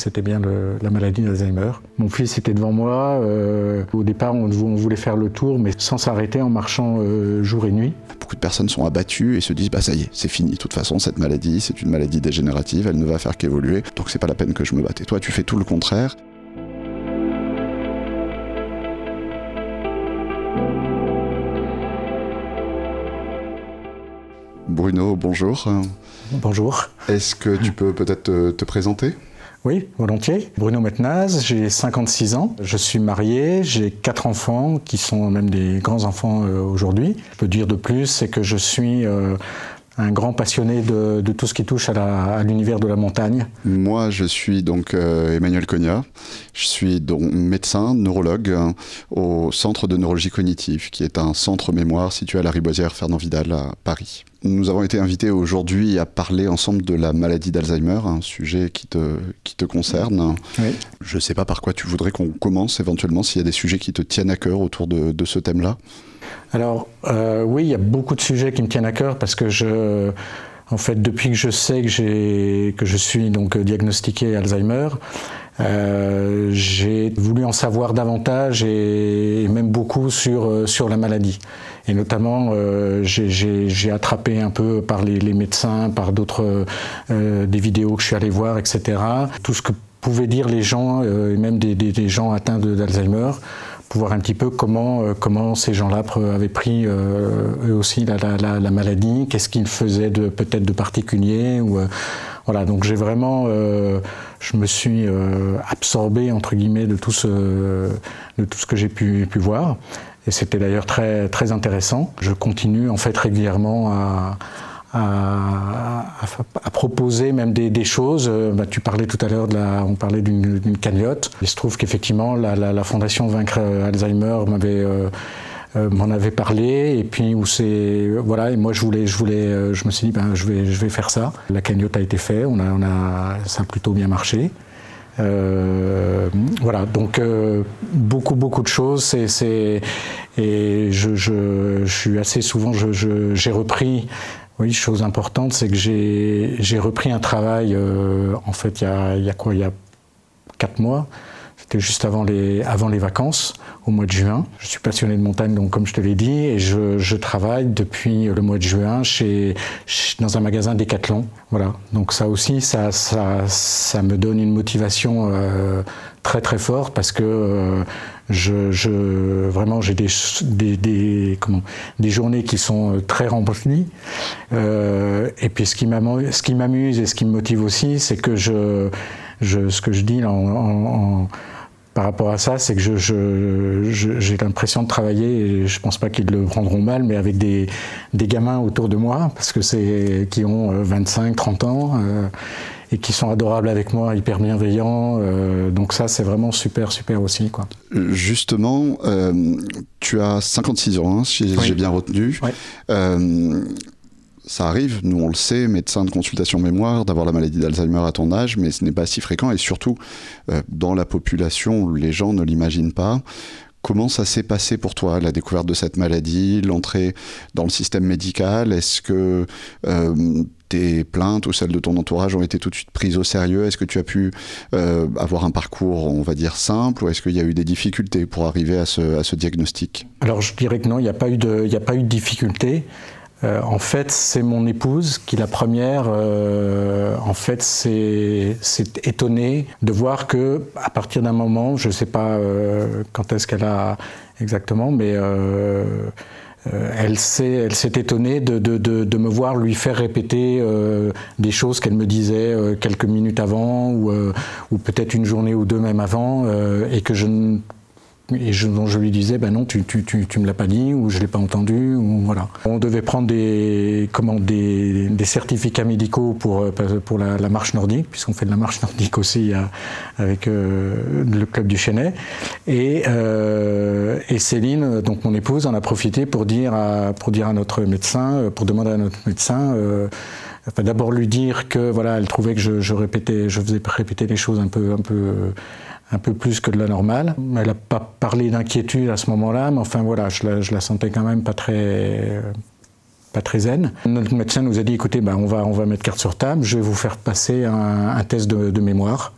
C'était bien la maladie d'Alzheimer. Mon fils était devant moi. Euh, au départ, on, voulait faire le tour, mais sans s'arrêter, en marchant euh, jour et nuit. Beaucoup de personnes sont abattues et se disent bah ça y est, c'est fini. De toute façon, cette maladie, c'est une maladie dégénérative, elle ne va faire qu'évoluer, donc c'est pas la peine que je me batte. Et toi, tu fais tout le contraire. Bruno, bonjour. Bonjour. Est-ce que tu peux peut-être te présenter? Oui, volontiers. Bruno Metnaz, j'ai 56 ans. Je suis marié, j'ai quatre enfants qui sont même des grands enfants euh, aujourd'hui. Je peux dire de plus, c'est que je suis euh, un grand passionné de, tout ce qui touche à l'univers de la montagne. Moi, je suis donc euh, Emmanuel Cogna. Je suis donc médecin, neurologue au Centre de neurologie cognitive, qui est un centre mémoire situé à la Riboisière Fernand Vidal à Paris. Nous avons été invités aujourd'hui à parler ensemble de la maladie d'Alzheimer, un sujet qui te, qui te concerne. Je ne sais pas par quoi tu voudrais qu'on commence éventuellement, s'il y a des sujets qui te tiennent à cœur autour de, de ce thème-là. Alors euh, oui, il y a beaucoup de sujets qui me tiennent à cœur parce que je, en fait, depuis que je sais que, que je suis donc diagnostiqué Alzheimer, euh, j'ai voulu en savoir davantage et, même beaucoup sur, euh, sur la maladie. Et notamment, euh, j'ai attrapé un peu par les, médecins, par d'autres, des vidéos que je suis allé voir, etc. Tout ce que pouvaient dire les gens, et même des gens atteints d'Alzheimer, pour voir un petit peu comment, comment ces gens-là avaient pris eux aussi la, la, la maladie, qu'est-ce qu'ils faisaient de peut-être de particulier. Ou, voilà, donc j'ai vraiment je me suis euh, absorbé entre guillemets de tout ce, de tout ce que j'ai pu, pu voir. Et c'était d'ailleurs très, très intéressant. Je continue en fait régulièrement à, à, proposer même des, choses. Bah, tu parlais tout à l'heure, on parlait d'une cagnotte. Il se trouve qu'effectivement, la, Fondation Vaincre Alzheimer euh, euh, m'en avait parlé. Et puis où c'est voilà. Et moi je voulais je voulais euh, je me suis dit ben je vais faire ça. La cagnotte a été faite. On a ça a plutôt bien marché. Euh, voilà. Donc euh, beaucoup beaucoup de choses. Et je, suis assez souvent j'ai repris oui, chose importante, c'est que j'ai repris un travail, euh, en fait, il y a, quoi Il y a quatre mois, c'était juste avant les, avant les vacances, au mois de juin. Je suis passionné de montagne, donc comme je te l'ai dit, et je, je, travaille depuis le mois de juin chez, dans un magasin Decathlon. Voilà. Donc ça aussi, ça, ça, ça me donne une motivation euh, très très forte parce que euh, je, je, vraiment j'ai des, des, des, comment, des journées qui sont très remplies. Euh, et puis ce qui m'amuse et ce qui me motive aussi, c'est que je, je, ce que je dis en, en, en par rapport à ça, c'est que je, je, l'impression de travailler, et je pense pas qu'ils le prendront mal, mais avec des, des gamins autour de moi, parce que c'est qui ont 25, euh, 30 ans. Euh, et qui sont adorables avec moi, hyper bienveillants. Euh, donc ça, c'est vraiment super, super aussi. Quoi. Justement, euh, tu as 56 ans, hein, si j'ai bien retenu. Oui. Euh, ça arrive, nous on le sait, médecin de consultation mémoire, d'avoir la maladie d'Alzheimer à ton âge, mais ce n'est pas si fréquent et surtout dans la population, les gens ne l'imaginent pas. Comment ça s'est passé pour toi, la découverte de cette maladie, l'entrée dans le système médical? Est-ce que euh, tes plaintes ou celles de ton entourage ont été tout de suite prises au sérieux? Est-ce que tu as pu euh, avoir un parcours, on va dire, simple ou est-ce qu'il y a eu des difficultés pour arriver à ce, diagnostic? Alors je dirais que non, il n'y a, pas eu de, a pas eu de difficulté. Euh, en fait, c'est mon épouse qui, la première, euh, en fait, s'est étonnée de voir que, à partir d'un moment, je ne sais pas quand est-ce qu'elle a exactement, mais elle s'est étonnée de, me voir lui faire répéter des choses qu'elle me disait quelques minutes avant, ou, ou peut-être une journée ou deux même avant, et que je ne et je, je lui disais, ben non, tu, tu, tu, tu me l'as pas dit, ou je l'ai pas entendu, ou voilà. On devait prendre des, comment, des, des certificats médicaux pour, euh, pour la, marche nordique, puisqu'on fait de la marche nordique aussi euh, avec euh, le club du Chenet. Et, et Céline, donc mon épouse, en a profité pour dire à, pour dire à notre médecin, pour demander à notre médecin, d'abord lui dire que voilà, elle trouvait que je, je je faisais répéter les choses un peu, un peu un peu plus que de la normale. Elle n'a pas parlé d'inquiétude à ce moment-là, mais enfin voilà, je la, la, sentais quand même pas très, pas très zen. Notre médecin nous a dit, écoutez, ben, on, va, on va mettre carte sur table, je vais vous faire passer un, test de, mémoire.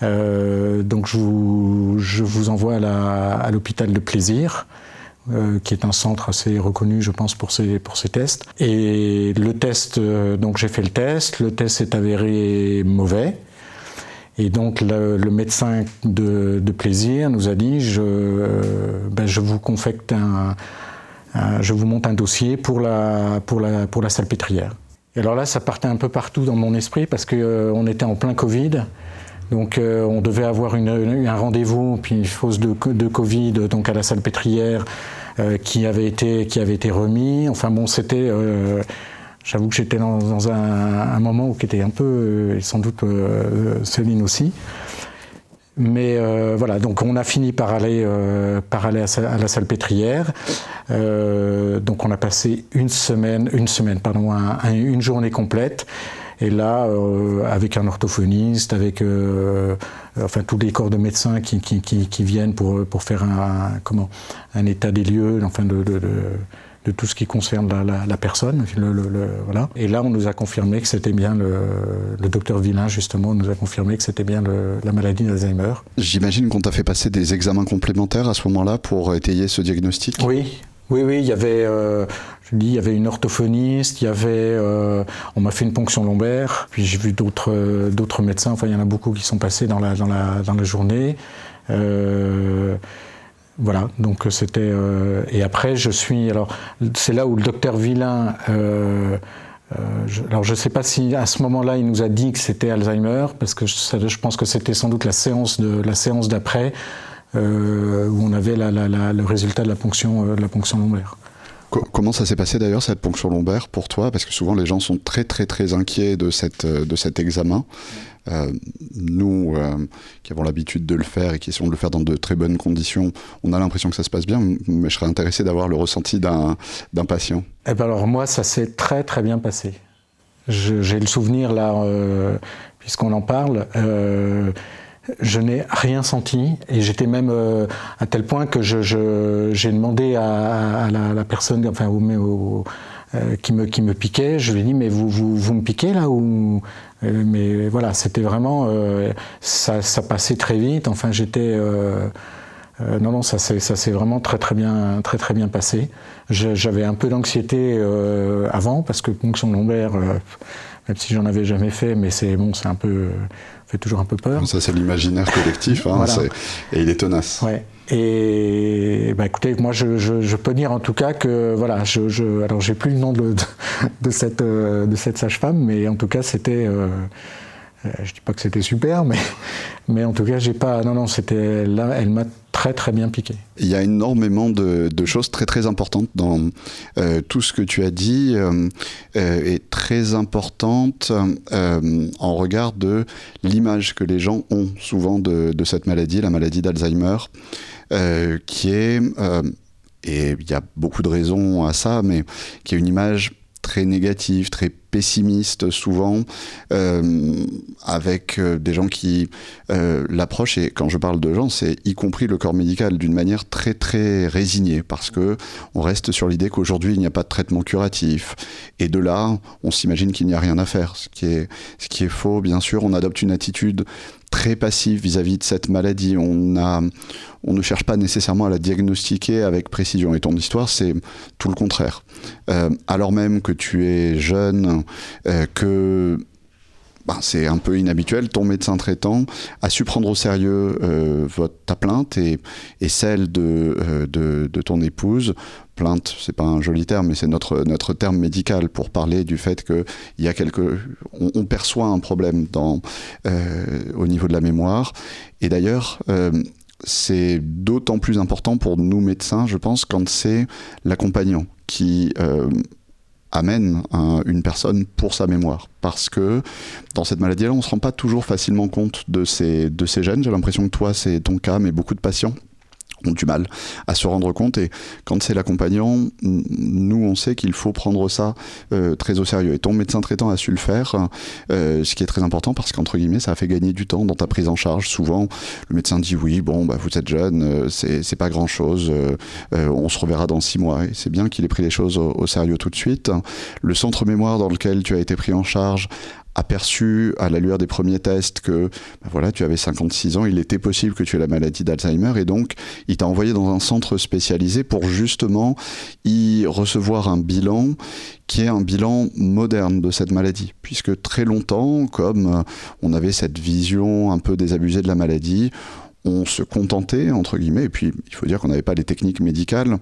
donc je vous, je vous envoie à l'hôpital de plaisir. qui est un centre assez reconnu, je pense, pour ces, pour ces tests. Et le test, donc j'ai fait le test, le test s'est avéré mauvais. Et donc le, médecin de, plaisir nous a dit je, ben, je vous confecte un, je vous monte un dossier pour la, pour la, pour la salpêtrière. Et alors là, ça partait un peu partout dans mon esprit parce qu'on euh, était en plein Covid. Donc euh, on devait avoir une, un rendez-vous, puis une fausse de, Covid, donc à la salpêtrière, euh, qui, avait été, qui avait été remis. Enfin bon, c'était J'avoue que j'étais dans, un, moment où qui était un peu, euh, et sans doute euh, Céline aussi. Mais euh, voilà, donc on a fini par aller, par aller à, la salpêtrière. donc on a passé une semaine, une semaine, pardon, une journée complète. Et là, avec un orthophoniste, avec enfin tous les corps de médecins qui, viennent pour, pour faire un, comment, un état des lieux, enfin de tout ce qui concerne la, personne. voilà. Et là, on nous a confirmé que c'était bien le, docteur Villain, justement, nous a confirmé que c'était bien la maladie d'Alzheimer. J'imagine qu'on t'a fait passer des examens complémentaires à ce moment-là pour étayer ce diagnostic Oui, oui, oui, il y avait, euh, je dis, il y avait une orthophoniste, il y avait, euh, on m'a fait une ponction lombaire, puis j'ai vu d'autres, d'autres médecins. Enfin, il y en a beaucoup qui sont passés dans la, dans la, dans la journée. Euh, voilà, donc c'était. Euh, et après, je suis. Alors, c'est là où le docteur Villain. Euh, euh, alors, je ne sais pas si à ce moment-là, il nous a dit que c'était Alzheimer, parce que je, je pense que c'était sans doute la séance de la séance d'après où on avait le résultat de la ponction, de la ponction lombaire. Comment ça s'est passé d'ailleurs cette ponction lombaire pour toi? Parce que souvent les gens sont très très très inquiets de, de cet examen. Euh, nous, euh, qui avons l'habitude de le faire et qui essayons de le faire dans de très bonnes conditions, on a l'impression que ça se passe bien, mais je serais intéressé d'avoir le ressenti d'un patient. Eh ben alors moi, ça s'est très très bien passé. J'ai le souvenir là, euh, puisqu'on en parle je n'ai rien senti et j'étais même à tel point que j'ai demandé à, la, personne, enfin au, qui, me, qui me piquait, je lui ai dit mais vous, vous, vous me piquez là ou euh, mais voilà, c'était vraiment. Euh, ça, passait très vite. Enfin, j'étais. Euh, non, non, ça s'est vraiment très très bien, très très bien passé. J'avais un peu d'anxiété avant parce que ponction lombaire, même si j'en avais jamais fait, mais c'est bon, c'est un peu, fait toujours un peu peur. Ça c'est l'imaginaire collectif, hein, et il est tenace. Ouais. Et bah, écoutez, moi je, je, peux dire en tout cas que voilà, je, je alors j'ai plus le nom de, de, cette, euh, de cette sage-femme, mais en tout cas c'était, euh, euh, je dis pas que c'était super, mais, mais en tout cas j'ai pas, non non, c'était là, elle m'a très très bien piqué. Il y a énormément de, choses très très importantes dans tout ce que tu as dit et très importante en regard de l'image que les gens ont souvent de, de cette maladie, la maladie d'Alzheimer. Euh, qui est, euh, et il y a beaucoup de raisons à ça, mais qui est une image très négative, très pessimiste souvent, euh, avec des gens qui l'approchent, et quand je parle de gens, c'est y compris le corps médical, d'une manière très très résignée, parce que on reste sur l'idée qu'aujourd'hui il n'y a pas de traitement curatif, et de là, on s'imagine qu'il n'y a rien à faire, ce qui est, ce qui est faux, bien sûr, on adopte une attitude très passif vis-à-vis de cette maladie. On, a, on ne cherche pas nécessairement à la diagnostiquer avec précision. Et ton histoire, c'est tout le contraire. Euh, alors même que tu es jeune, euh, que bah, c'est un peu inhabituel, ton médecin traitant a su prendre au sérieux euh, ta plainte et, celle de, de, de, ton épouse plainte, c'est pas un joli terme, mais c'est notre, notre terme médical pour parler du fait qu'il y a quelque, on, perçoit un problème dans, euh, au niveau de la mémoire. Et d'ailleurs, euh, c'est d'autant plus important pour nous médecins, je pense, quand c'est l'accompagnant qui amène une personne pour sa mémoire. Parce que dans cette maladie-là, on ne se rend pas toujours facilement compte de ces, de ces gènes. J'ai l'impression que toi, c'est ton cas, mais beaucoup de patients ont du mal à se rendre compte et quand c'est l'accompagnant, nous on sait qu'il faut prendre ça euh, très au sérieux et ton médecin traitant a su le faire, euh, ce qui est très important parce qu'entre guillemets ça a fait gagner du temps dans ta prise en charge. Souvent le médecin dit oui bon bah vous êtes jeune, euh, c'est pas grand chose, on se reverra dans six mois et c'est bien qu'il ait pris les choses au, au, sérieux tout de suite. Le centre mémoire dans lequel tu as été pris en charge aperçu à la lueur des premiers tests que ben voilà, tu avais 56 ans, il était possible que tu aies la maladie d'Alzheimer et donc il t'a envoyé dans un centre spécialisé pour justement y recevoir un bilan qui est un bilan moderne de cette maladie. Puisque très longtemps, comme on avait cette vision un peu désabusée de la maladie, on se contentait, entre guillemets, et puis il faut dire qu'on n'avait pas les techniques médicales,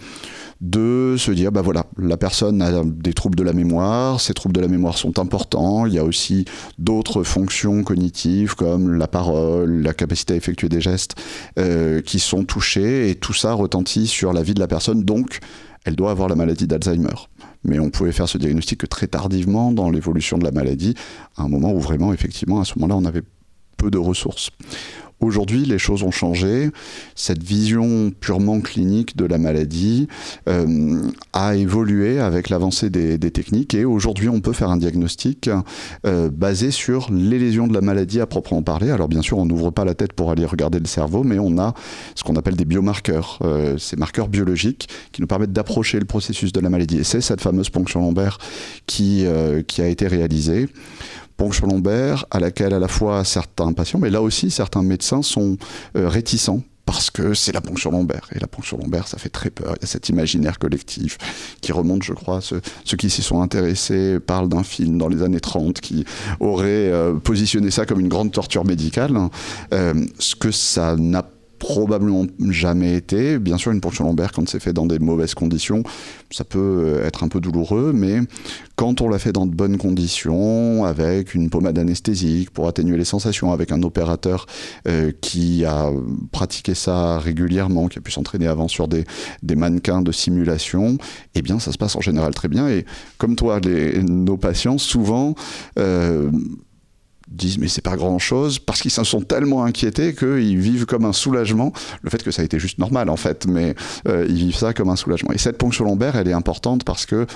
de se dire, bah voilà, la personne a des troubles de la mémoire, ces troubles de la mémoire sont importants, il y a aussi d'autres fonctions cognitives comme la parole, la capacité à effectuer des gestes euh, qui sont touchés, et tout ça retentit sur la vie de la personne, donc elle doit avoir la maladie d'Alzheimer. Mais on pouvait faire ce diagnostic que très tardivement dans l'évolution de la maladie, à un moment où vraiment, effectivement, à ce moment-là, on avait peu de ressources. Aujourd'hui, les choses ont changé. Cette vision purement clinique de la maladie euh, a évolué avec l'avancée des, techniques et aujourd'hui, on peut faire un diagnostic euh, basé sur les lésions de la maladie à proprement parler. Alors bien sûr, on n'ouvre pas la tête pour aller regarder le cerveau, mais on a ce qu'on appelle des biomarqueurs, euh, ces marqueurs biologiques qui nous permettent d'approcher le processus de la maladie. Et c'est cette fameuse ponction lombaire qui, qui a été réalisée ponction lombaire à laquelle à la fois certains patients, mais là aussi certains médecins sont euh, réticents parce que c'est la ponction lombaire. Et la ponction lombaire, ça fait très peur. Il y a cet imaginaire collectif qui remonte, je crois, ceux, qui s'y sont intéressés parlent d'un film dans les années 30 qui aurait euh, positionné ça comme une grande torture médicale. Euh, ce que ça n'a probablement jamais été. Bien sûr, une ponction lombaire, quand c'est fait dans des mauvaises conditions, ça peut euh, être un peu douloureux, mais quand on l'a fait dans de bonnes conditions, avec une pommade anesthésique pour atténuer les sensations, avec un opérateur euh, qui a pratiqué ça régulièrement, qui a pu s'entraîner avant sur des, mannequins de simulation, eh bien, ça se passe en général très bien. Et comme toi, nos patients, souvent, euh, disent mais c'est pas grand chose parce qu'ils s'en sont tellement inquiétés qu'ils vivent comme un soulagement. Le fait que ça a été juste normal en fait mais euh, ils vivent ça comme un soulagement. Et cette ponction lombaire elle est importante parce que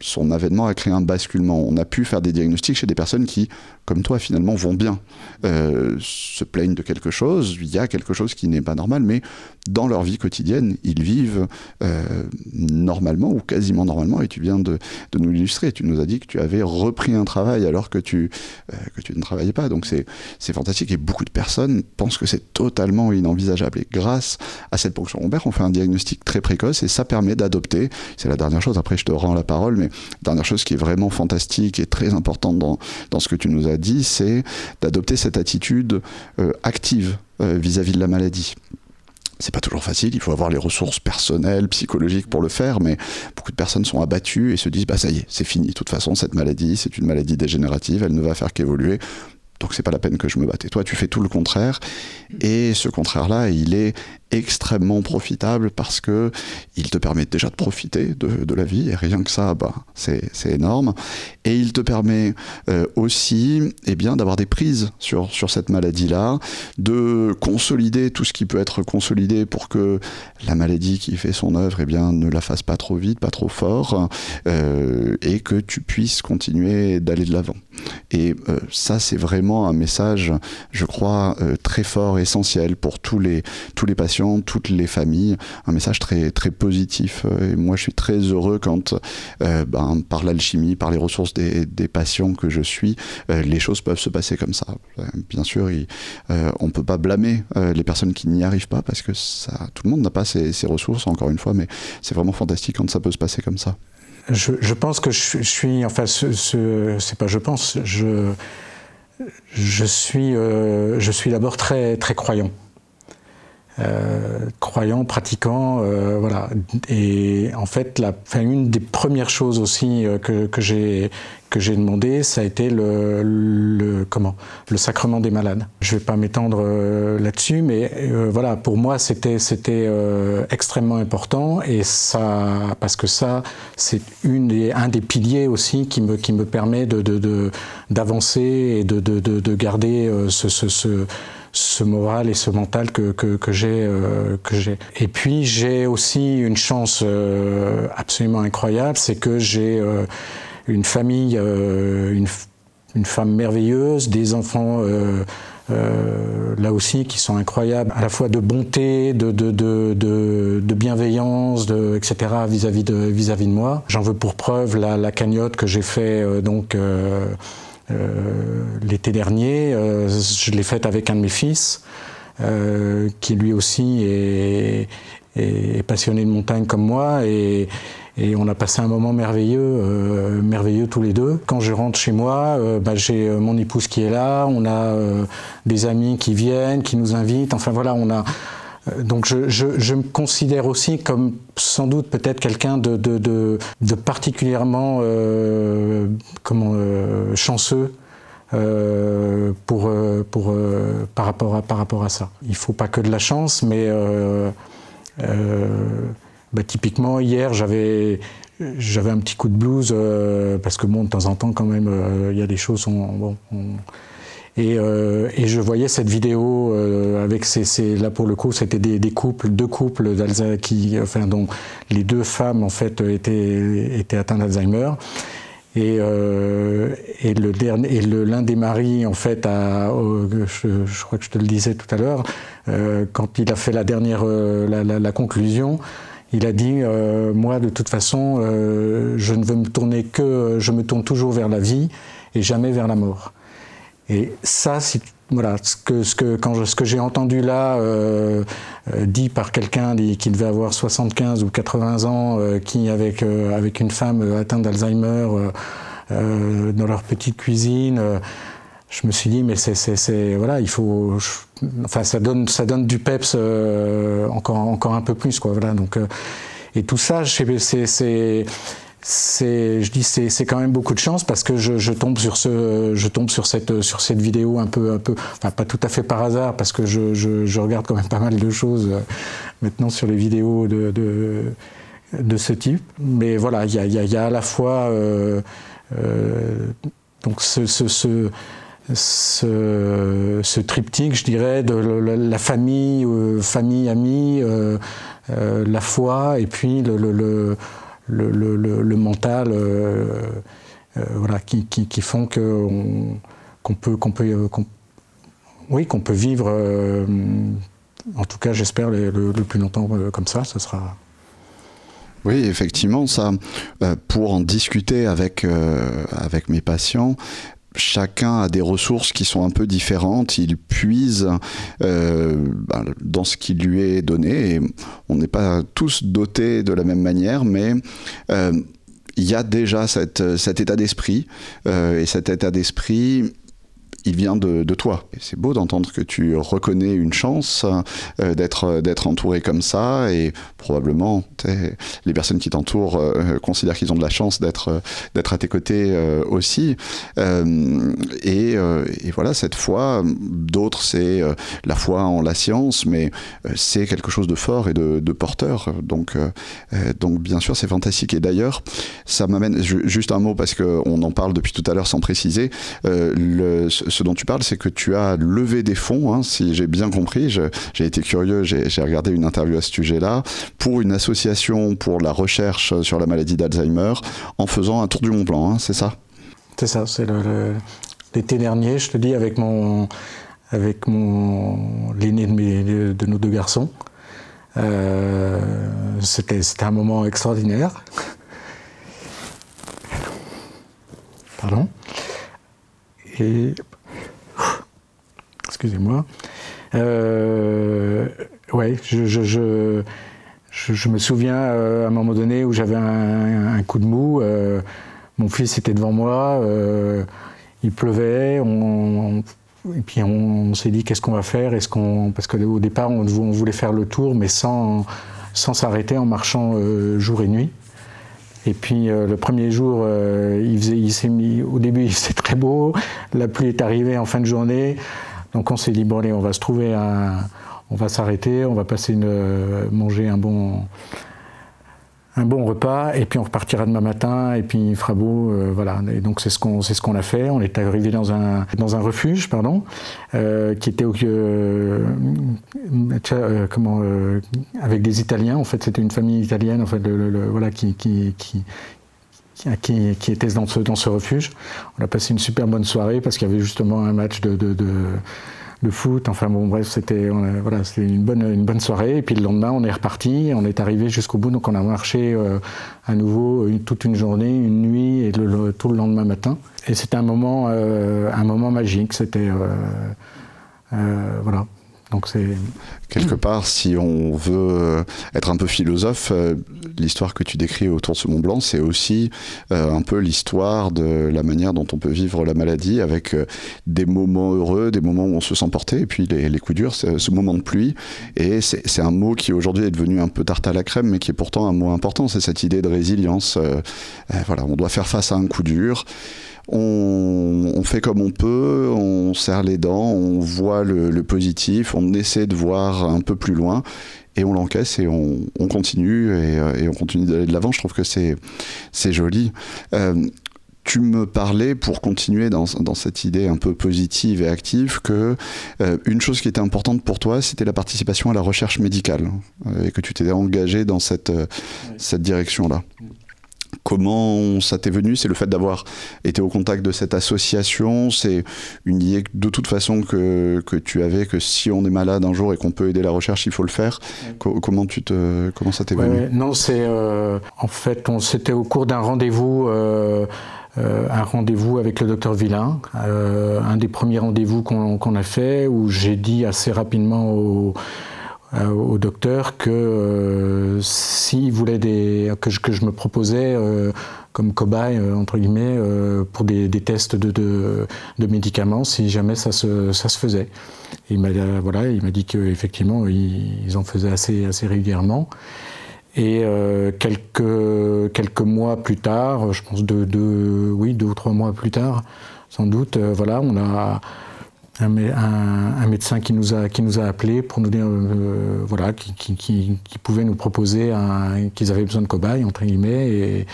son avènement a créé un basculement. On a pu faire des diagnostics chez des personnes qui, comme toi, finalement, vont bien, euh, se plaignent de quelque chose, il y a quelque chose qui n'est pas normal, mais dans leur vie quotidienne, ils vivent euh, normalement ou quasiment normalement, et tu viens de, nous l'illustrer. Tu nous as dit que tu avais repris un travail alors que tu, euh, ne travaillais pas, donc c'est fantastique, et beaucoup de personnes pensent que c'est totalement inenvisageable. Et grâce à cette ponction lombaire, on fait un diagnostic très précoce, et ça permet d'adopter, c'est la dernière chose, après je te rends la parole, mais dernière chose qui est vraiment fantastique et très importante dans, dans ce que tu nous as dit, c'est d'adopter cette attitude euh, active euh, vis-à-vis de la maladie c'est pas toujours facile, il faut avoir les ressources personnelles, psychologiques pour le faire, mais beaucoup de personnes sont abattues et se disent bah ça y est, c'est fini. De toute façon, cette maladie, c'est une maladie dégénérative, elle ne va faire qu'évoluer. Donc c'est pas la peine que je me batte. Et toi, tu fais tout le contraire. Et ce contraire-là, il est extrêmement profitable parce que il te permet déjà de profiter de, la vie et rien que ça bah, c'est énorme. Et il te permet euh, aussi eh bien d'avoir des prises sur, sur cette maladie là de consolider tout ce qui peut être consolidé pour que la maladie qui fait son œuvre eh bien ne la fasse pas trop vite pas trop fort euh, et que tu puisses continuer d'aller de l'avant. Et euh, ça c'est vraiment un message je crois très fort essentiel pour tous les tous les patients toutes les familles, un message très, très positif. Et moi, je suis très heureux quand, euh, ben, par l'alchimie, par les ressources des, patients que je suis, euh, les choses peuvent se passer comme ça. Bien sûr, euh, on ne peut pas blâmer les personnes qui n'y arrivent pas parce que tout le monde n'a pas ces, ressources, encore une fois, mais c'est vraiment fantastique quand ça peut se passer comme ça. Je, pense que je, suis, enfin, ce, c'est pas je pense, je, suis, suis d'abord très, très croyant. Euh, croyants, pratiquants, euh, voilà. Et en fait, la, une des premières choses aussi euh, que, que j'ai que j'ai demandé, ça a été le, le, comment le sacrement des malades. Je vais pas m'étendre là-dessus, mais voilà, pour moi, c'était c'était extrêmement important et ça parce que ça, c'est une des, un des piliers aussi qui me qui me permet de d'avancer de, de, et de, de, de garder ce, ce, ce ce moral et ce mental que, que, j'ai. Euh, que j'ai. Et puis j'ai aussi une chance euh, absolument incroyable, c'est que j'ai euh, une famille, une, une, femme merveilleuse, des enfants. là aussi, qui sont incroyables, à la fois de bonté, de, de, de, de, bienveillance, etc. vis-à-vis de, vis-à-vis de moi. J'en veux pour preuve la, la cagnotte que j'ai fait donc l'été dernier. je l'ai faite avec un de mes fils, qui lui aussi est, est, passionné de montagne comme moi. Et, et on a passé un moment merveilleux, euh, merveilleux tous les deux. Quand je rentre chez moi, euh, bah, j'ai euh, mon épouse qui est là, on a des amis qui viennent, qui nous invitent. Enfin voilà, on a. Donc je, je, me considère aussi comme sans doute peut-être quelqu'un de, de, particulièrement comment, chanceux pour, pour, par, rapport à, par rapport à ça. Il ne faut pas que de la chance, mais bah, typiquement, hier, j'avais j'avais un petit coup de blues euh, parce que bon, de temps en temps, quand même, euh, il y a des choses. bon, et, euh, et, je voyais cette vidéo avec ces, là pour le coup, c'était des, couples, deux couples dont les deux femmes en fait étaient atteintes d'Alzheimer. Et, et, le dernier, et l'un des maris, en fait, je, crois que je te le disais tout à l'heure, quand il a fait la dernière, la, conclusion, il a dit euh, moi de toute façon euh, je ne veux me tourner que je me tourne toujours vers la vie et jamais vers la mort. Et ça c'est voilà ce que ce que quand ce que j'ai entendu là euh, dit par quelqu'un qui devait avoir 75 ou 80 ans qui avec avec une femme atteinte d'Alzheimer dans leur petite cuisine je me suis dit mais c'est voilà il faut enfin ça donne ça donne du peps euh, encore encore un peu plus quoi voilà donc euh, et tout ça c'est c'est je dis c'est c'est quand même beaucoup de chance parce que je, je, tombe sur ce je tombe sur cette sur cette vidéo un peu un peu enfin pas tout à fait par hasard parce que je, je, regarde quand même pas mal de choses euh, maintenant sur les vidéos de, de de ce type. Mais voilà il y a, y, y a à la fois donc ce, ce, ce ce, triptyque, je dirais, de la, famille, euh, famille, amis, euh, euh, la foi et puis le mental, voilà, qui, qui, qui, font qu'on peut, qu'on peut, oui, qu'on peut vivre, en tout cas, j'espère, le, le, plus longtemps comme ça. Ce sera. Oui, effectivement, ça, pour en discuter avec, avec mes patients, chacun a des ressources qui sont un peu différentes. Il puise euh, ben, dans ce qui lui est donné. Et on n'est pas tous dotés de la même manière, mais euh, il y a déjà cet état d'esprit. Euh, et cet état d'esprit, il vient de, toi. Et c'est beau d'entendre que tu reconnais une chance euh, d'être d'être entouré comme ça et probablement les personnes qui t'entourent euh, considèrent qu'ils ont de la chance d'être à tes côtés euh, aussi. Et, voilà, cette foi, d'autres c'est la foi en la science, mais c'est quelque chose de fort et de, de porteur. Donc donc bien sûr c'est fantastique. Et d'ailleurs ça m'amène juste un mot parce qu'on en parle depuis tout à l'heure sans préciser. Dont tu parles, c'est que tu as levé des fonds, hein, si j'ai bien compris. J'ai été curieux, j'ai regardé une interview à ce sujet-là, pour une association pour la recherche sur la maladie d'Alzheimer, en faisant un tour du Mont Blanc, hein, c'est ça? C'est ça, c'est l'été dernier, je te dis, avec mon avec mon l'aîné de, de, nos deux garçons. Euh, C'était un moment extraordinaire. Pardon? Et excusez-moi. Euh, je, me souviens euh, à un moment donné où j'avais un, coup de mou. Euh, mon fils était devant moi, il pleuvait, et puis on, s'est dit qu'est-ce qu'on va faire? Parce qu'au départ on, voulait faire le tour, mais sans s'arrêter en marchant jour et nuit. Et puis le premier jour, il, mis. Au début, il faisait très beau. La pluie est arrivée en fin de journée. Donc on s'est dit, bon allez, on va se trouver un... On va s'arrêter, on va passer une, euh, manger un bon, un bon repas, et puis on repartira demain matin, et puis il fera beau, euh, voilà. Et donc c'est ce qu'on a fait. On est arrivé dans un refuge, pardon, euh, qui était comment avec des Italiens. En fait, c'était une famille italienne, en fait, voilà, qui, qui, qui qui, était dans ce, dans ce refuge. On a passé une super bonne soirée parce qu'il y avait justement un match de, foot. Enfin bon, bref, c'était voilà, une bonne, une bonne soirée. Et puis le lendemain, on est reparti, on est arrivé jusqu'au bout, donc on a marché à nouveau toute une journée, une nuit et tout le lendemain matin. Et c'était un moment, un moment magique. C'était voilà. Donc c'est quelque part, si on veut être un peu philosophe, euh, l'histoire que tu décris autour de ce Mont Blanc, c'est aussi euh, un peu l'histoire de la manière dont on peut vivre la maladie, avec euh, des moments heureux, des moments où on se sent porté, et puis les, les coups durs, ce moment de pluie. Et c'est un mot qui aujourd'hui est devenu un peu tarte à la crème, mais qui est pourtant un mot important. C'est cette idée de résilience. voilà, on doit faire face à un coup dur on, fait comme on peut, on serre les dents, on voit le, positif, on essaie de voir un peu plus loin et on l'encaisse et on, continue euh, et, on continue d'aller de l'avant. Je trouve que c'est joli. Euh, tu me parlais, pour continuer dans, cette idée un peu positive et active, que euh, une chose qui était importante pour toi, c'était la participation à la recherche médicale, et que tu t'étais engagé dans cette, cette direction-là. Comment ça t'est venu C'est le fait d'avoir été au contact de cette association C'est une idée de toute façon que, que, tu avais que si on est malade un jour et qu'on peut aider la recherche, il faut le faire. comment, tu te, comment ça t'est venu? Non, c'est euh, en fait, on c'était au cours d'un rendez-vous. Euh, euh, un rendez-vous avec le docteur Villain, un des premiers rendez-vous qu'on a fait, où j'ai dit assez rapidement au, au docteur que euh, s'il voulait des, que, je, que je me proposais euh, comme cobaye, entre guillemets, pour des, des tests de, de, de, médicaments, si jamais ça se, ça se faisait. il m'a voilà, il m'a dit qu'effectivement, ils, ils en faisaient assez, assez régulièrement. Et euh, quelques, quelques mois plus tard, je pense deux, deux, oui, deux ou trois mois plus tard, sans doute, voilà, on a un, médecin qui nous a qui nous a appelé pour nous dire euh, voilà qui, pouvait nous proposer qu'ils avaient besoin de cobayes entre guillemets et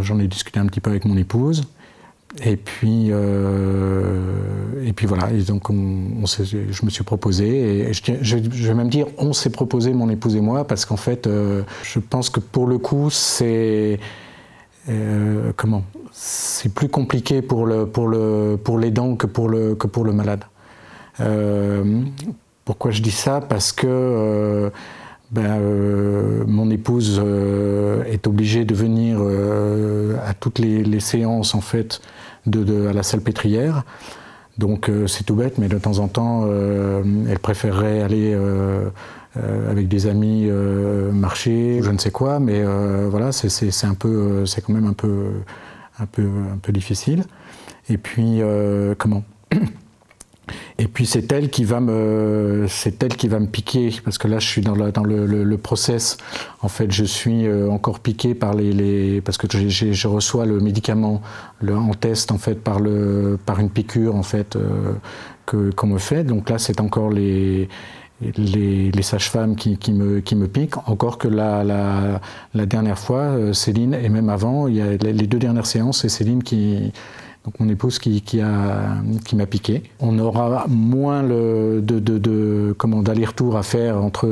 j'en ai discuté un petit peu avec mon épouse. Et puis euh, et puis voilà donc on, je me suis proposé et je, vais même dire on s'est proposé mon épouse et moi parce qu'en fait euh, je pense que pour le coup c'est comment? C'est plus compliqué pour le pour le pour l'aidant que pour le que pour le malade pourquoi je dis ça? Parce que euh, ben, euh, mon épouse est obligée de venir à toutes les, séances en fait à la salle pétrière. Donc c'est tout bête, mais de temps en temps, elle préférerait aller avec des amis marcher, je ne sais quoi, mais voilà, c'est un peu, c'est quand même un peu, un peu, un peu difficile. Et puis comment? et puis c'est elle qui va me, c'est elle qui va me piquer parce que là je suis dans, dans le, le, process. En fait, je suis euh, encore piqué par les, parce que je reçois le médicament le, en test en fait par le, par une piqûre en fait euh, que qu'on me fait. Donc là c'est encore les les, les sages-femmes qui, qui, me, qui me piquent, encore que la, la, la, dernière fois, euh, Céline, et même avant, il y a les deux dernières séances, c'est Céline qui, donc mon épouse qui, qui a qui m'a piqué. On aura moins le, de, de, de comment d'aller-retour à faire entre,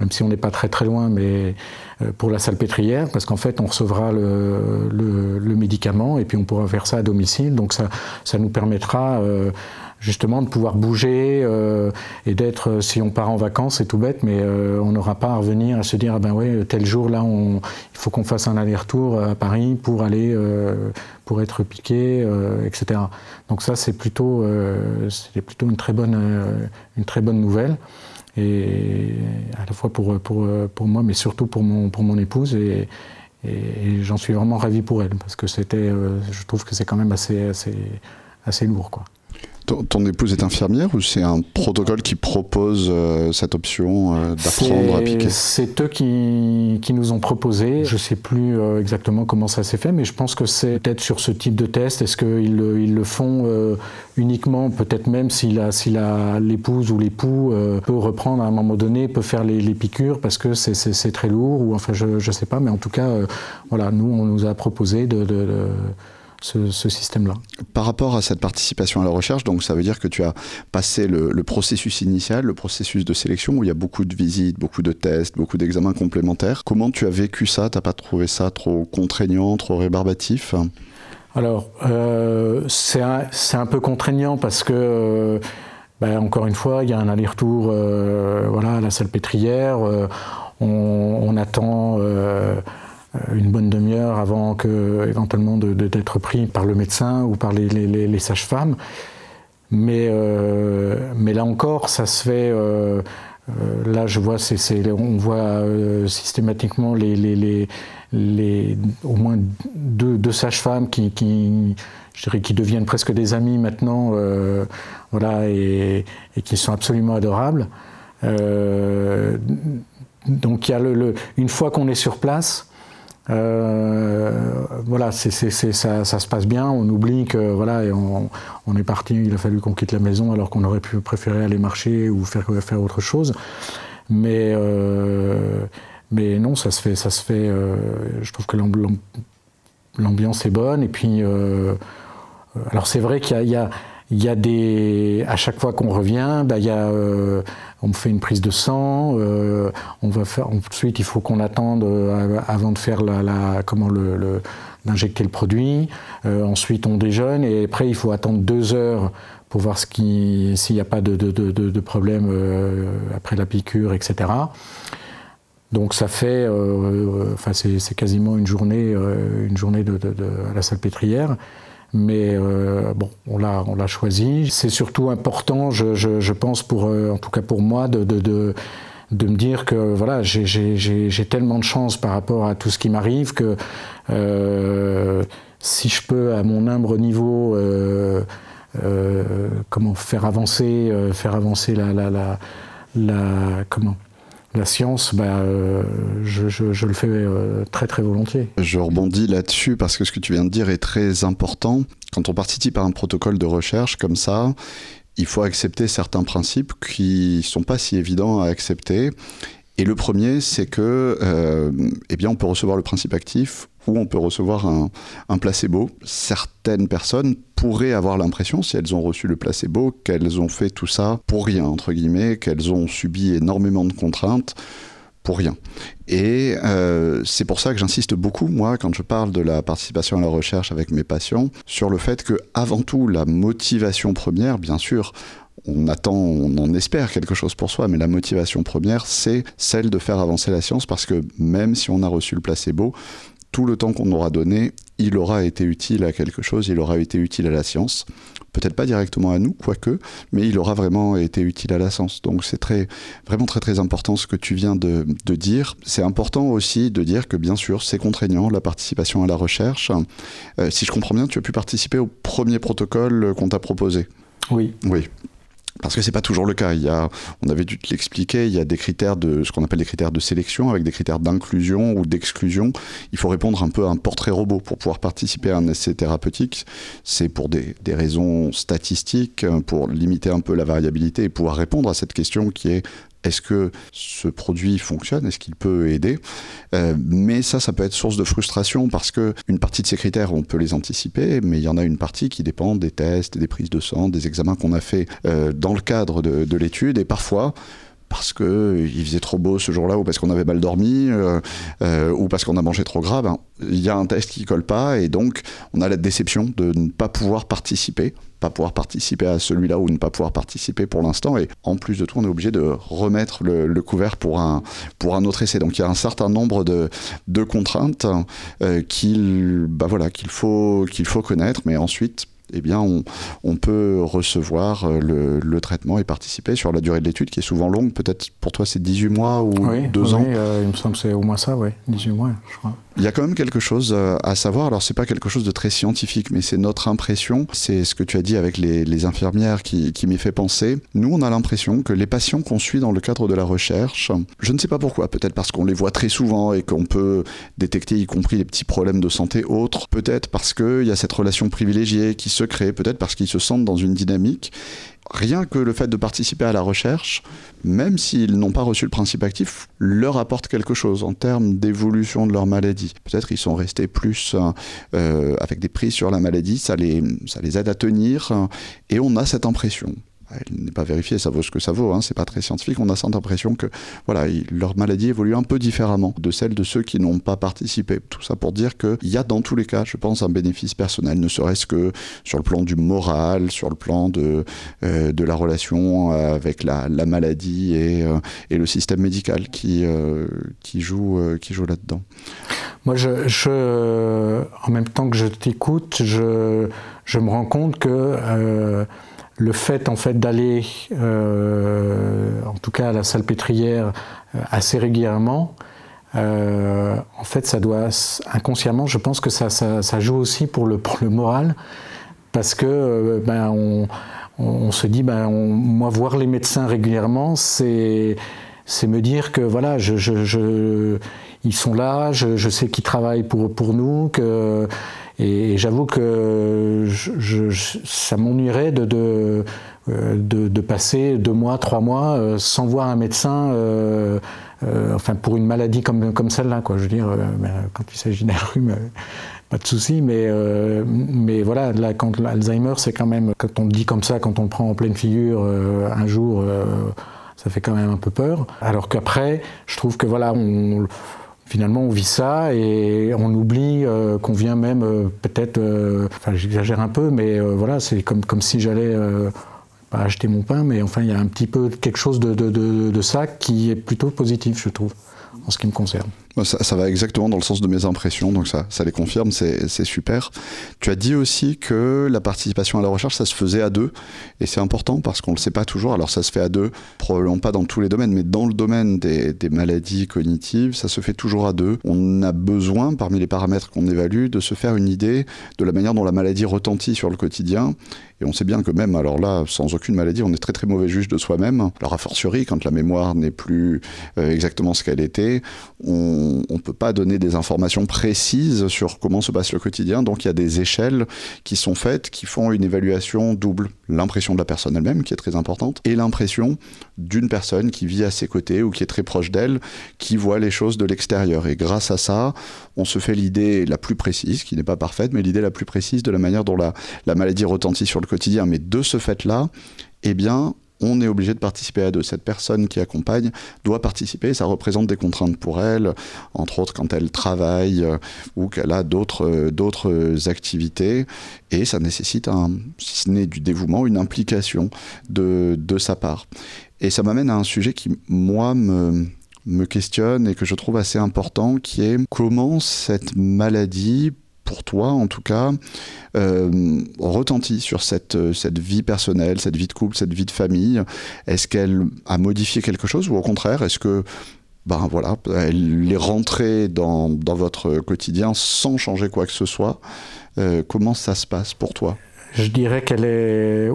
même si on n'est pas très très loin, mais euh, pour la salpêtrière, parce qu'en fait on recevra le, le, médicament et puis on pourra faire ça à domicile. Donc ça, ça nous permettra euh, justement de pouvoir bouger euh, et d'être, euh, si on part en vacances, c'est tout bête, mais euh, on n'aura pas à revenir à se dire, ah ben oui, tel jour là, on, il faut qu'on fasse un aller-retour à Paris pour aller, pour être piqué, etc. Donc ça, c'est plutôt, c'est plutôt une très bonne, une très bonne nouvelle. Et à la fois pour, pour, pour moi, mais surtout pour mon, pour mon épouse. Et, et j'en suis vraiment ravi pour elle, parce que c'était, je trouve que c'est quand même assez, assez, assez lourd. Quoi. Ton, épouse est infirmière ou c'est un protocole qui propose euh, cette option euh, d'apprendre à piquer? C'est eux qui, qui, nous ont proposé. Je ne sais plus euh, exactement comment ça s'est fait, mais je pense que c'est peut-être sur ce type de test. Est-ce qu'ils le, ils le font uniquement, peut-être même si l'épouse ou l'époux peut reprendre à un moment donné, peut faire les, les piqûres parce que c'est très lourd, ou enfin je ne sais pas, mais en tout cas, voilà, nous on nous a proposé de, de ce, système-là. Par rapport à cette participation à la recherche, donc ça veut dire que tu as passé le, processus initial, le processus de sélection où il y a beaucoup de visites, beaucoup de tests, beaucoup d'examens complémentaires. Comment tu as vécu ça? T'as pas trouvé ça trop contraignant, trop rébarbatif? Alors, euh, c'est un, un, peu contraignant parce que... Euh, ben, encore une fois, il y a un aller-retour voilà, à la salle pétrière. On, attend une bonne demi-heure avant que, éventuellement d'être pris par le médecin ou par les, sages-femmes. Mais, mais là encore, ça se fait euh, là, je vois, on voit euh, systématiquement les, au moins deux, sages-femmes qui, je dirais, qui deviennent presque des amis maintenant, euh, voilà, et, qui sont absolument adorables. donc, il y a une fois qu'on est sur place, euh, voilà, ça, ça, se passe bien. On oublie que voilà, on, est parti. Il a fallu qu'on quitte la maison alors qu'on aurait pu préférer aller marcher ou faire, faire autre chose. Mais, euh, mais non, ça se fait. Ça se fait euh, je trouve que l'ambiance est bonne. Et puis, alors c'est vrai qu'il y a il y a des, à chaque fois qu'on revient, bah, il y a, euh, on fait une prise de sang. Euh, on va faire ensuite, il faut qu'on attende euh, avant de faire la, comment le, d'injecter le produit. ensuite, on déjeune et après, il faut attendre deux heures pour voir s'il n'y a pas de, de, de, problème après la piqûre, etc. Donc ça fait, enfin c'est, quasiment une journée, une journée de, à la salle pétrière mais euh, bon, on l'a, on l'a choisi. C'est surtout important, je, pense, pour, euh, en tout cas pour moi, de, de, de, me dire que voilà, j'ai, j'ai, j'ai tellement de chance par rapport à tout ce qui m'arrive que euh, si je peux, à mon humble niveau, comment faire avancer, faire avancer la, la, la, la comment la science, bah, euh, je, le fais euh, très très volontiers. Je rebondis là-dessus parce que ce que tu viens de dire est très important. Quand on participe à un protocole de recherche comme ça, il faut accepter certains principes qui ne sont pas si évidents à accepter. Et le premier, c'est que, euh, eh bien, on peut recevoir le principe actif ou on peut recevoir un, placebo. Certaines personnes pourraient avoir l'impression, si elles ont reçu le placebo, qu'elles ont fait tout ça pour rien, entre guillemets, qu'elles ont subi énormément de contraintes pour rien. Et euh, c'est pour ça que j'insiste beaucoup, moi, quand je parle de la participation à la recherche avec mes patients, sur le fait que, avant tout, la motivation première, bien sûr, on attend, on en espère quelque chose pour soi, mais la motivation première, c'est celle de faire avancer la science parce que même si on a reçu le placebo, tout le temps qu'on aura donné, il aura été utile à quelque chose, il aura été utile à la science. Peut-être pas directement à nous, quoique, mais il aura vraiment été utile à la science. Donc c'est très, vraiment très très important ce que tu viens de, dire. C'est important aussi de dire que bien sûr c'est contraignant la participation à la recherche. Euh, si je comprends bien, tu as pu participer au premier protocole qu'on t'a proposé. Oui. Oui. Parce que c'est pas toujours le cas. Il y a, on avait dû te il y a des critères de ce qu'on appelle des critères de sélection avec des critères d'inclusion ou d'exclusion. Il faut répondre un peu à un portrait robot pour pouvoir participer à un essai thérapeutique. C'est pour des raisons statistiques, pour limiter un peu la variabilité et pouvoir répondre à cette question qui est est-ce que ce produit fonctionne? Est-ce qu'il peut aider? Euh, Mais ça, ça peut être source de frustration parce que une partie de ces critères, on peut les anticiper, mais il y en a une partie qui dépend des tests, des prises de sang, des examens qu'on a fait euh, dans le cadre de, de l'étude, et parfois parce qu'il euh, faisait trop beau ce jour-là, ou parce qu'on avait mal dormi, euh, euh, ou parce qu'on a mangé trop gras, ben, il y a un test qui colle pas, et donc on a la déception de ne pas pouvoir participer pas pouvoir participer à celui-là ou ne pas pouvoir participer pour l'instant. Et en plus de tout, on est obligé de remettre le, couvert pour un, pour un autre essai. Donc il y a un certain nombre de, de contraintes qu'il bah voilà, qu'il faut, qu'il faut connaître, mais ensuite, eh bien, on, peut recevoir euh, le, traitement et participer sur la durée de l'étude qui est souvent longue. Peut-être pour toi, c'est 18 mois ou 2 ans Oui, euh, il me semble que c'est au moins ça, oui, 18 mois, je crois. Il y a quand même quelque chose euh, à savoir. Alors, c'est pas quelque chose de très scientifique, mais c'est notre impression. C'est ce que tu as dit avec les, infirmières qui, qui m'y fait penser. Nous, on a l'impression que les patients qu'on suit dans le cadre de la recherche, je ne sais pas pourquoi, peut-être parce qu'on les voit très souvent et qu'on peut détecter y compris les petits problèmes de santé autres, peut-être parce qu'il y a cette relation privilégiée qui se crée, peut-être parce qu'ils se sentent dans une dynamique rien que le fait de participer à la recherche, même s'ils n'ont pas reçu le principe actif, leur apporte quelque chose en termes d'évolution de leur maladie. Peut-être ils sont restés plus euh, avec des prises sur la maladie, ça les, ça les aide à tenir, et on a cette impression elle n'est pas vérifiée, ça vaut ce que ça vaut, hein, c'est pas très scientifique, on a cette impression que voilà, leur maladie évolue un peu différemment de celle de ceux qui n'ont pas participé. Tout ça pour dire qu'il y a dans tous les cas, je pense, un bénéfice personnel, ne serait-ce que sur le plan du moral, sur le plan de, euh, de la relation avec la, maladie et, euh, et, le système médical qui, euh, qui joue, qui joue là-dedans. Moi, je, je, en même temps que je t'écoute, je, je me rends compte que le fait en fait d'aller, euh, en tout cas à la salle pétrière, euh, assez régulièrement, euh, en fait, ça doit inconsciemment, je pense que ça, ça, joue aussi pour le, pour le moral, parce que ben, on, on, se dit, ben, moi, voir les médecins régulièrement, c'est me dire que voilà, je, ils sont là, je, je sais qu'ils travaillent pour, pour nous, que et, j'avoue que ça m'ennuierait euh, de, de, passer deux mois, trois mois euh, sans voir un médecin, euh, enfin pour une maladie comme, comme celle-là. Quoi. Je veux dire, quand il s'agit d'un rhume, pas de souci, mais, mais voilà, là, quand l'Alzheimer, c'est quand même, quand on le dit comme ça, quand on le prend en pleine figure un jour, ça fait quand même un peu peur. Alors qu'après, je trouve que voilà, finalement on vit ça et on oublie euh, qu'on vient même euh, peut-être, euh, enfin j'exagère un peu, mais voilà, c'est comme, comme si j'allais pas acheter mon pain, mais enfin il y a un petit peu quelque chose de, de, de ça qui est plutôt positif, je trouve, en ce qui me concerne. Ça, va exactement dans le sens de mes impressions, donc ça, ça les confirme, c'est super. Tu as dit aussi que la participation à la recherche, ça se faisait à deux, et c'est important parce qu'on ne le sait pas toujours. Alors ça se fait à deux, probablement pas dans tous les domaines, mais dans le domaine des, des maladies cognitives, ça se fait toujours à deux. On a besoin, parmi les paramètres qu'on évalue, de se faire une idée de la manière dont la maladie retentit sur le quotidien. Et on sait bien que même, alors là, sans aucune maladie, on est très très mauvais juge de soi-même. Alors a fortiori, quand la mémoire n'est plus euh, exactement ce qu'elle était, on on ne peut pas donner des informations précises sur comment se passe le quotidien. Donc il y a des échelles qui sont faites, qui font une évaluation double. L'impression de la personne elle-même, qui est très importante, et l'impression d'une personne qui vit à ses côtés ou qui est très proche d'elle, qui voit les choses de l'extérieur. Et grâce à ça, on se fait l'idée la plus précise, qui n'est pas parfaite, mais l'idée la plus précise de la manière dont la, la maladie retentit sur le quotidien. Mais de ce fait-là, eh bien, on est obligé de participer à deux. Cette personne qui accompagne doit participer, ça représente des contraintes pour elle, entre autres quand elle travaille euh, ou qu'elle a d'autres euh, d'autres activités, et ça nécessite, un, si ce n'est du dévouement, une implication de, de sa part. Et ça m'amène à un sujet qui, moi, me, me questionne et que je trouve assez important, qui est comment cette maladie pour toi en tout cas, euh, retentit sur cette, euh, cette vie personnelle, cette vie de couple, cette vie de famille Est-ce qu'elle a modifié quelque chose ou au contraire, est-ce que ben voilà, elle est rentrée dans, dans, votre quotidien sans changer quoi que ce soit euh, Comment ça se passe pour toi? Je dirais qu'elle est...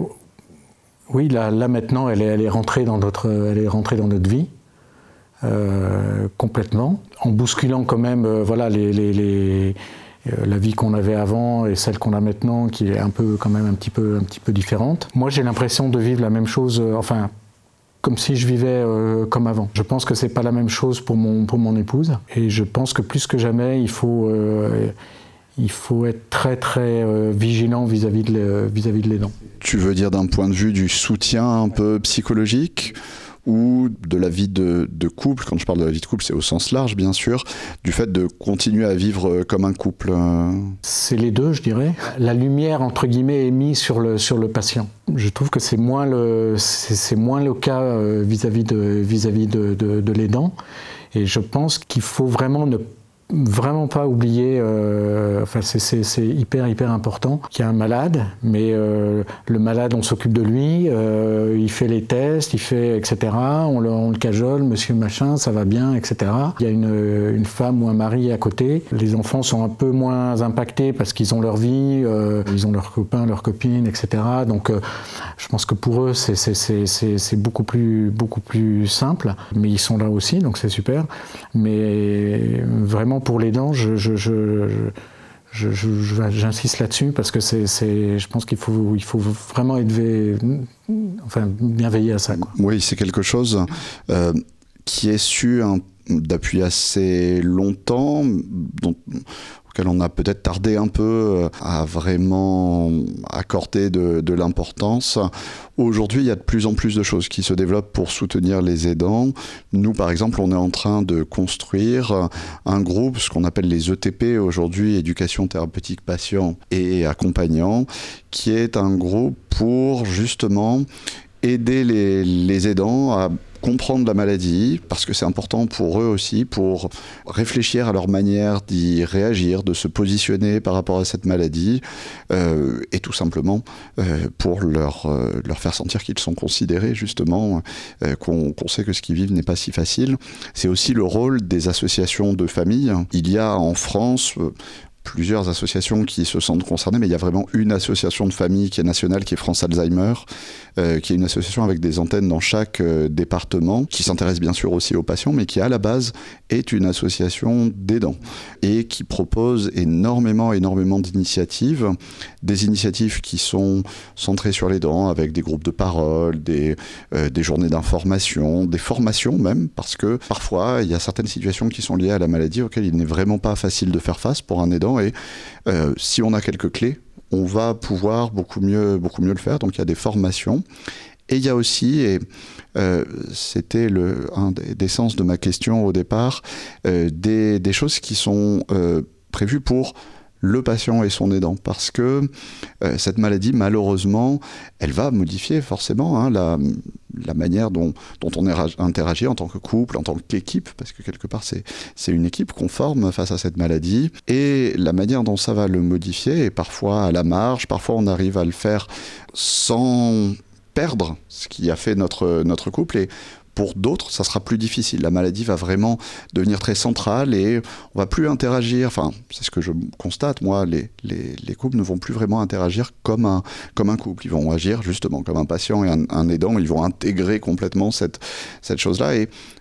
Oui, là, là maintenant, elle est, elle, est rentrée dans notre, elle est rentrée dans notre vie. complètement, en bousculant quand même voilà, les, les, la vie qu'on avait avant et celle qu'on a maintenant, qui est un peu quand même un petit peu, un petit peu différente. Moi, j'ai l'impression de vivre la même chose, euh, enfin, comme si je vivais euh, comme avant. Je pense que c'est pas la même chose pour mon, pour mon épouse, et je pense que plus que jamais, il faut, il faut être très très vigilant vis-à-vis de, vis-à-vis de l'aidant. Tu veux dire d'un point de vue du soutien un peu psychologique? Ou de la vie de, couple, quand je parle de la vie de couple, c'est au sens large bien sûr, du fait de continuer à vivre euh, comme un couple euh. C'est les deux, je dirais. La lumière, entre guillemets, est mise sur le, sur le patient. Je trouve que c'est moins le, c'est, moins le cas euh, vis-à-vis de, vis-à-vis de, de, de l'aidant. Et je pense qu'il faut vraiment ne vraiment pas oublier, euh, enfin c'est hyper hyper important qu'il y a un malade, mais euh, le malade on s'occupe de lui, euh, il fait les tests, il fait etc. On le, on le, cajole, monsieur machin, ça va bien, etc. Il y a une, une, femme ou un mari à côté. Les enfants sont un peu moins impactés parce qu'ils ont leur vie, ils ont leurs copains, leurs copines, etc. Donc je pense que pour eux c'est beaucoup plus beaucoup plus simple, mais ils sont là aussi, donc c'est super. Mais vraiment pour les dents, j'insiste là-dessus parce que c'est, je pense qu'il faut, il faut vraiment être enfin, bien veiller à ça. Oui, c'est quelque chose euh, qui est su depuis assez longtemps, on a peut-être tardé un peu à vraiment accorder de, l'importance. Aujourd'hui, il y a de plus en plus de choses qui se développent pour soutenir les aidants. Nous, par exemple, on est en train de construire un groupe, ce qu'on appelle les ETP aujourd'hui, éducation thérapeutique patient et accompagnant, qui est un groupe pour justement aider les aidants à comprendre la maladie, parce que c'est important pour eux aussi, pour réfléchir à leur manière d'y réagir, de se positionner par rapport à cette maladie, euh, et tout simplement euh, pour leur, euh, leur faire sentir qu'ils sont considérés, justement, qu'on sait que ce qu'ils vivent n'est pas si facile. C'est aussi le rôle des associations de famille. Il y a en France plusieurs associations qui se sentent concernées, mais il y a vraiment une association de famille qui est nationale, qui est France Alzheimer, euh, qui est une association avec des antennes dans chaque euh, département, qui s'intéresse bien sûr aussi aux patients, mais qui à la base est une association d'aidants et qui propose énormément, énormément d'initiatives, des initiatives qui sont centrées sur les dents, avec des groupes de parole, des, euh, des journées d'information, des formations même, parce que parfois il y a certaines situations qui sont liées à la maladie auxquelles il n'est vraiment pas facile de faire face pour un aidant et euh, si on a quelques clés, on va pouvoir beaucoup mieux, beaucoup mieux le faire. Donc il y a des formations. Et il y a aussi, et euh, c'était un des, sens de ma question au départ, euh, des, des, choses qui sont prévues pour le patient et son aidant, parce que euh, cette maladie, malheureusement, elle va modifier forcément hein, la, manière dont, on interagit en tant que couple, en tant qu'équipe, parce que quelque part c'est une équipe qu'on forme face à cette maladie, et la manière dont ça va le modifier est parfois à la marge, parfois on arrive à le faire sans perdre ce qui a fait notre, couple, et pour d'autres, ça sera plus difficile. La maladie va vraiment devenir très centrale et on va plus interagir. Enfin, c'est ce que je constate. Moi, les, les, les, couples ne vont plus vraiment interagir comme un, couple. Ils vont agir justement comme un patient et un, aidant. Ils vont intégrer complètement cette, chose-là.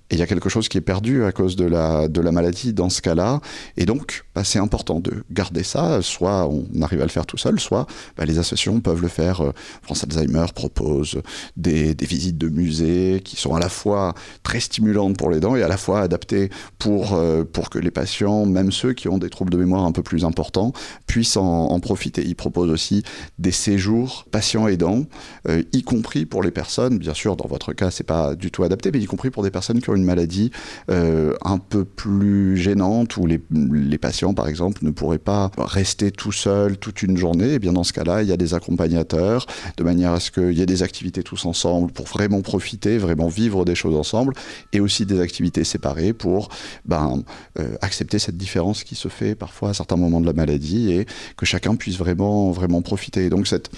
Et il y a quelque chose qui est perdu à cause de la, de la maladie dans ce cas-là. Et donc, bah, c'est important de garder ça. Soit on arrive à le faire tout seul, soit bah, les associations peuvent le faire. Euh, France Alzheimer propose des, des, visites de musées qui sont à la fois très stimulantes pour les dents et à la fois adaptées pour, euh, pour que les patients, même ceux qui ont des troubles de mémoire un peu plus importants, puissent en, en profiter. Ils proposent aussi des séjours patients aidants, euh, y compris pour les personnes, bien sûr, dans votre cas, c'est pas du tout adapté, mais y compris pour des personnes qui ont une maladie euh, un peu plus gênante où les, les, patients, par exemple, ne pourraient pas rester tout seuls toute une journée, et eh bien dans ce cas-là, il y a des accompagnateurs de manière à ce qu'il y ait des activités tous ensemble pour vraiment profiter, vraiment vivre des choses ensemble, et aussi des activités séparées pour ben, euh, accepter cette différence qui se fait parfois à certains moments de la maladie et que chacun puisse vraiment, vraiment profiter. donc cette,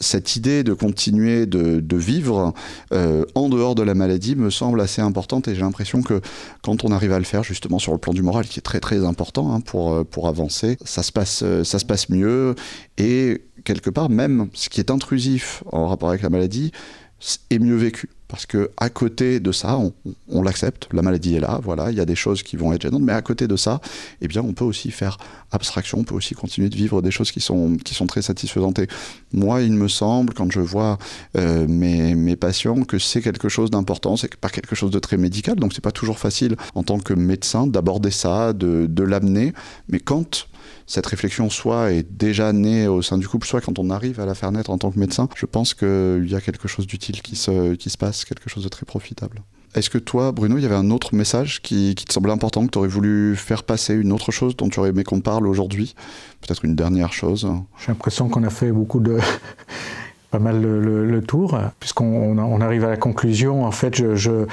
cette idée de continuer de, vivre euh, en dehors de la maladie me semble assez importante et j'ai l'impression que quand on arrive à le faire justement sur le plan du moral qui est très très important hein, pour, euh, pour avancer, ça se, passe, euh, ça se passe mieux. Et quelque part même ce qui est intrusif en rapport avec la maladie est mieux vécu parce que à côté de ça, on, l'accepte, la maladie est là, voilà, il y a des choses qui vont être gênantes, mais à côté de ça, eh bien, on peut aussi faire abstraction, on peut aussi continuer de vivre des choses qui sont, qui sont très satisfaisantes. Et moi, il me semble, quand je vois euh, mes, mes patients, que c'est quelque chose d'important, c'est pas quelque chose de très médical, donc c'est pas toujours facile en tant que médecin d'aborder ça, de, de l'amener, mais quand cette réflexion soit est déjà née au sein du couple, soit quand on arrive à la faire naître en tant que médecin, je pense qu'il y a quelque chose d'utile qui se, qui se passe, quelque chose de très profitable. Est-ce que toi, Bruno, il y avait un autre message qui, qui te semblait important, que tu aurais voulu faire passer, une autre chose dont tu aurais aimé qu'on parle aujourd'hui? Peut-être une dernière chose J'ai l'impression qu'on a fait beaucoup de... pas mal le, tour, puisqu'on on arrive à la conclusion. En fait, je, je,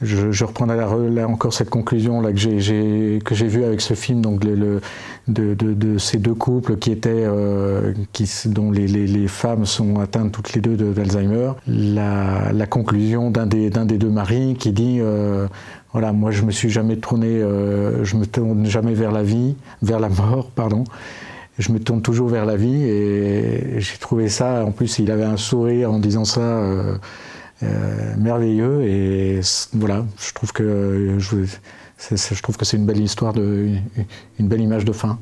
je, reprendrai là, encore cette conclusion là que j'ai que j'ai vue avec ce film, donc le, de, de, ces deux couples qui étaient euh, qui dont les, les, les, femmes sont atteintes toutes les deux d'Alzheimer. La, la, conclusion d'un des d'un des deux maris qui dit euh, voilà, moi je me suis jamais tourné, euh, je me tourne jamais vers la vie, vers la mort, pardon je me tourne toujours vers la vie et j'ai trouvé ça, en plus il avait un sourire en disant ça euh, euh, merveilleux et voilà, je trouve que je, je trouve que c'est une belle histoire, de, une, une belle image de fin.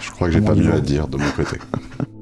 Je crois que j'ai pas mieux à dire de mon côté.